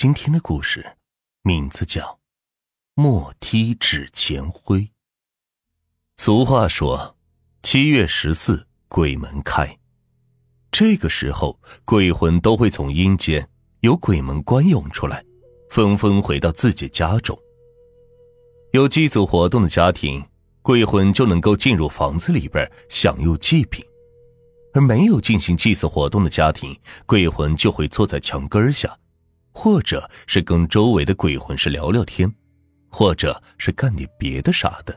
今天的故事名字叫《莫踢纸钱灰》。俗话说：“七月十四鬼门开。”这个时候，鬼魂都会从阴间由鬼门关涌出来，纷纷回到自己家中。有祭祖活动的家庭，鬼魂就能够进入房子里边享用祭品；而没有进行祭祀活动的家庭，鬼魂就会坐在墙根下。或者是跟周围的鬼魂是聊聊天，或者是干点别的啥的。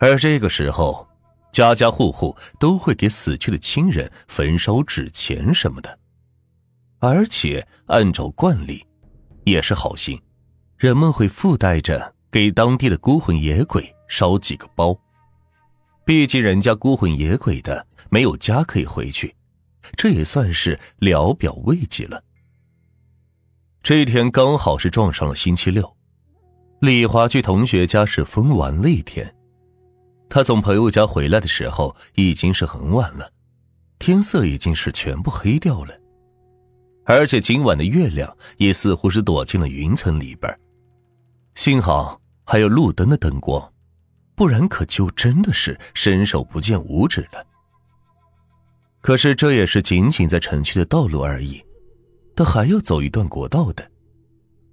而这个时候，家家户户都会给死去的亲人焚烧纸钱什么的，而且按照惯例，也是好心，人们会附带着给当地的孤魂野鬼烧几个包。毕竟人家孤魂野鬼的没有家可以回去，这也算是聊表慰藉了。这一天刚好是撞上了星期六，李华去同学家是疯玩了一天。他从朋友家回来的时候已经是很晚了，天色已经是全部黑掉了，而且今晚的月亮也似乎是躲进了云层里边。幸好还有路灯的灯光，不然可就真的是伸手不见五指了。可是这也是仅仅在城区的道路而已。他还要走一段国道的，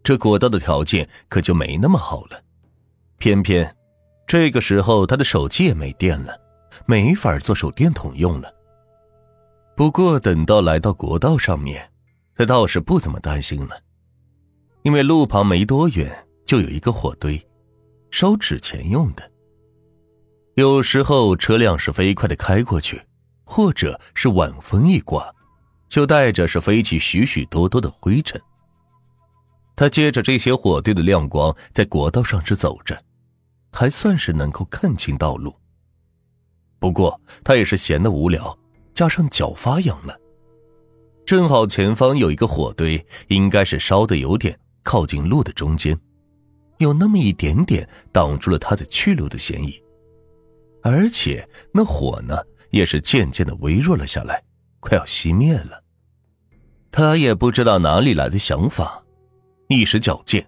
这国道的条件可就没那么好了。偏偏这个时候他的手机也没电了，没法做手电筒用了。不过等到来到国道上面，他倒是不怎么担心了，因为路旁没多远就有一个火堆，烧纸钱用的。有时候车辆是飞快的开过去，或者是晚风一刮。就带着是飞起许许多多的灰尘。他借着这些火堆的亮光，在国道上是走着，还算是能够看清道路。不过他也是闲得无聊，加上脚发痒了，正好前方有一个火堆，应该是烧的有点靠近路的中间，有那么一点点挡住了他的去路的嫌疑。而且那火呢，也是渐渐的微弱了下来，快要熄灭了。他也不知道哪里来的想法，一时矫健，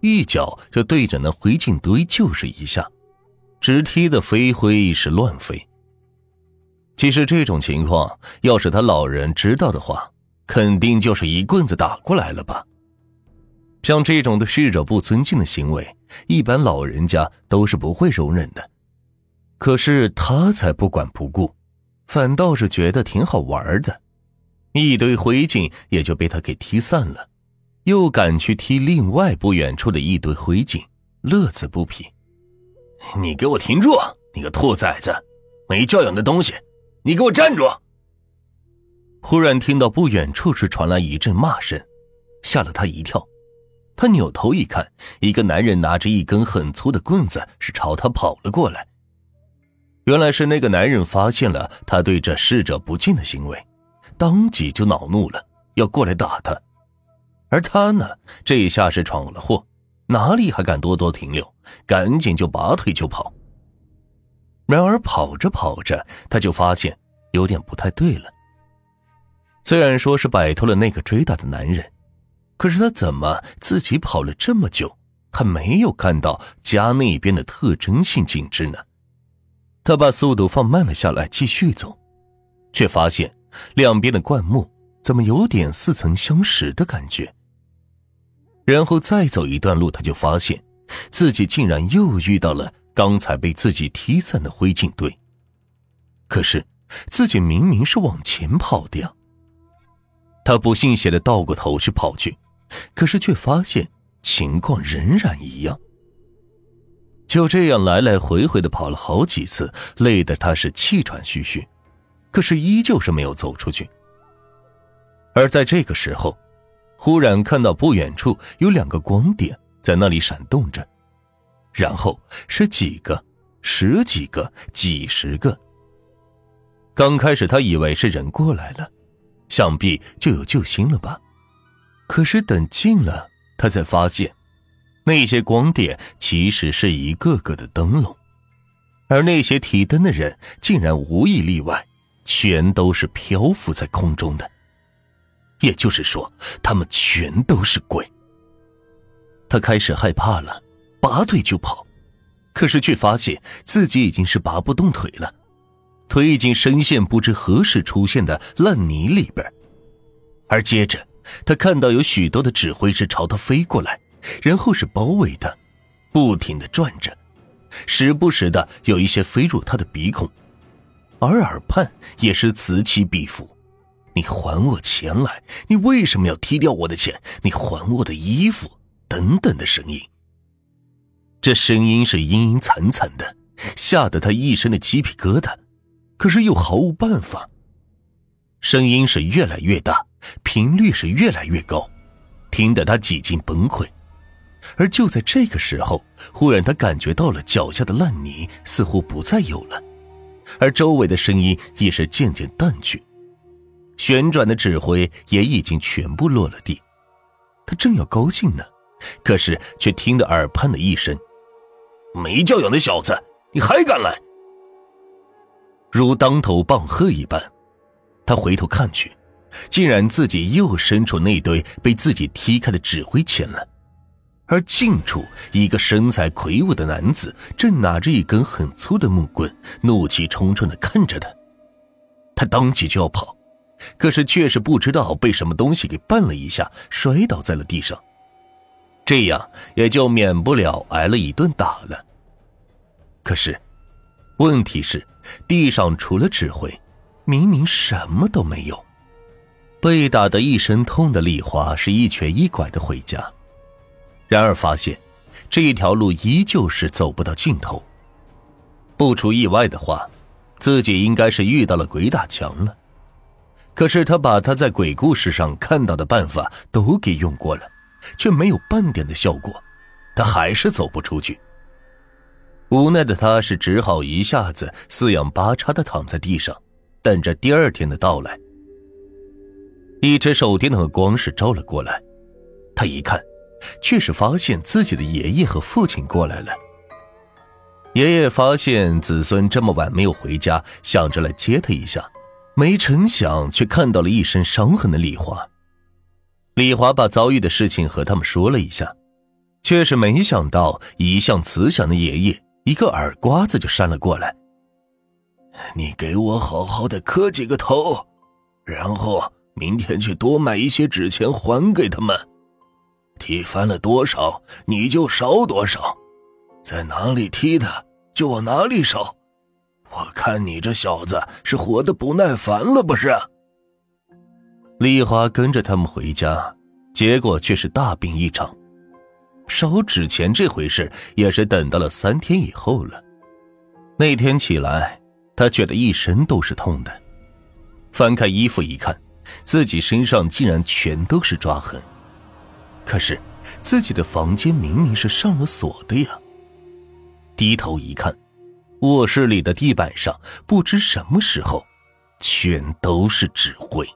一脚就对着那灰烬堆就是一下，直踢的飞灰是乱飞。其实这种情况，要是他老人知道的话，肯定就是一棍子打过来了吧。像这种对逝者不尊敬的行为，一般老人家都是不会容忍的。可是他才不管不顾，反倒是觉得挺好玩的。一堆灰烬也就被他给踢散了，又赶去踢另外不远处的一堆灰烬，乐此不疲。你给我停住！你个兔崽子，没教养的东西！你给我站住！忽然听到不远处是传来一阵骂声，吓了他一跳。他扭头一看，一个男人拿着一根很粗的棍子是朝他跑了过来。原来是那个男人发现了他对这逝者不敬的行为。当即就恼怒了，要过来打他，而他呢，这一下是闯了祸，哪里还敢多多停留？赶紧就拔腿就跑。然而跑着跑着，他就发现有点不太对了。虽然说是摆脱了那个追打的男人，可是他怎么自己跑了这么久，还没有看到家那边的特征性景致呢？他把速度放慢了下来，继续走，却发现。两边的灌木怎么有点似曾相识的感觉？然后再走一段路，他就发现自己竟然又遇到了刚才被自己踢散的灰烬堆。可是自己明明是往前跑的呀！他不信邪的倒过头去跑去，可是却发现情况仍然一样。就这样来来回回的跑了好几次，累得他是气喘吁吁。可是依旧是没有走出去。而在这个时候，忽然看到不远处有两个光点在那里闪动着，然后是几个、十几个、几十个。刚开始他以为是人过来了，想必就有救星了吧。可是等近了，他才发现，那些光点其实是一个个的灯笼，而那些提灯的人竟然无一例外。全都是漂浮在空中的，也就是说，他们全都是鬼。他开始害怕了，拔腿就跑，可是却发现自己已经是拔不动腿了，腿已经深陷不知何时出现的烂泥里边。而接着，他看到有许多的指挥是朝他飞过来，然后是包围他，不停的转着，时不时的有一些飞入他的鼻孔，而耳畔也是此起彼伏。你还我钱来！你为什么要踢掉我的钱？你还我的衣服！等等的声音。这声音是阴阴惨惨的，吓得他一身的鸡皮疙瘩，可是又毫无办法。声音是越来越大，频率是越来越高，听得他几近崩溃。而就在这个时候，忽然他感觉到了脚下的烂泥似乎不再有了，而周围的声音也是渐渐淡去。旋转的指挥也已经全部落了地，他正要高兴呢，可是却听得耳畔的一声：“没教养的小子，你还敢来！”如当头棒喝一般，他回头看去，竟然自己又身处那堆被自己踢开的指挥前了，而近处一个身材魁梧的男子正拿着一根很粗的木棍，怒气冲冲的看着他，他当即就要跑。可是却是不知道被什么东西给绊了一下，摔倒在了地上，这样也就免不了挨了一顿打了。可是，问题是地上除了指挥，明明什么都没有。被打得一身痛的丽华是一瘸一拐的回家，然而发现这一条路依旧是走不到尽头。不出意外的话，自己应该是遇到了鬼打墙了。可是他把他在鬼故事上看到的办法都给用过了，却没有半点的效果，他还是走不出去。无奈的他是只好一下子四仰八叉的躺在地上，等着第二天的到来。一只手电筒的光是照了过来，他一看，却是发现自己的爷爷和父亲过来了。爷爷发现子孙这么晚没有回家，想着来接他一下。没成想，却看到了一身伤痕的李华。李华把遭遇的事情和他们说了一下，却是没想到一向慈祥的爷爷一个耳刮子就扇了过来。你给我好好的磕几个头，然后明天去多买一些纸钱还给他们。踢翻了多少，你就烧多少，在哪里踢的就往哪里烧。我看你这小子是活得不耐烦了，不是？丽华跟着他们回家，结果却是大病一场。烧纸钱这回事也是等到了三天以后了。那天起来，他觉得一身都是痛的。翻开衣服一看，自己身上竟然全都是抓痕。可是自己的房间明明是上了锁的呀。低头一看。卧室里的地板上，不知什么时候，全都是纸灰。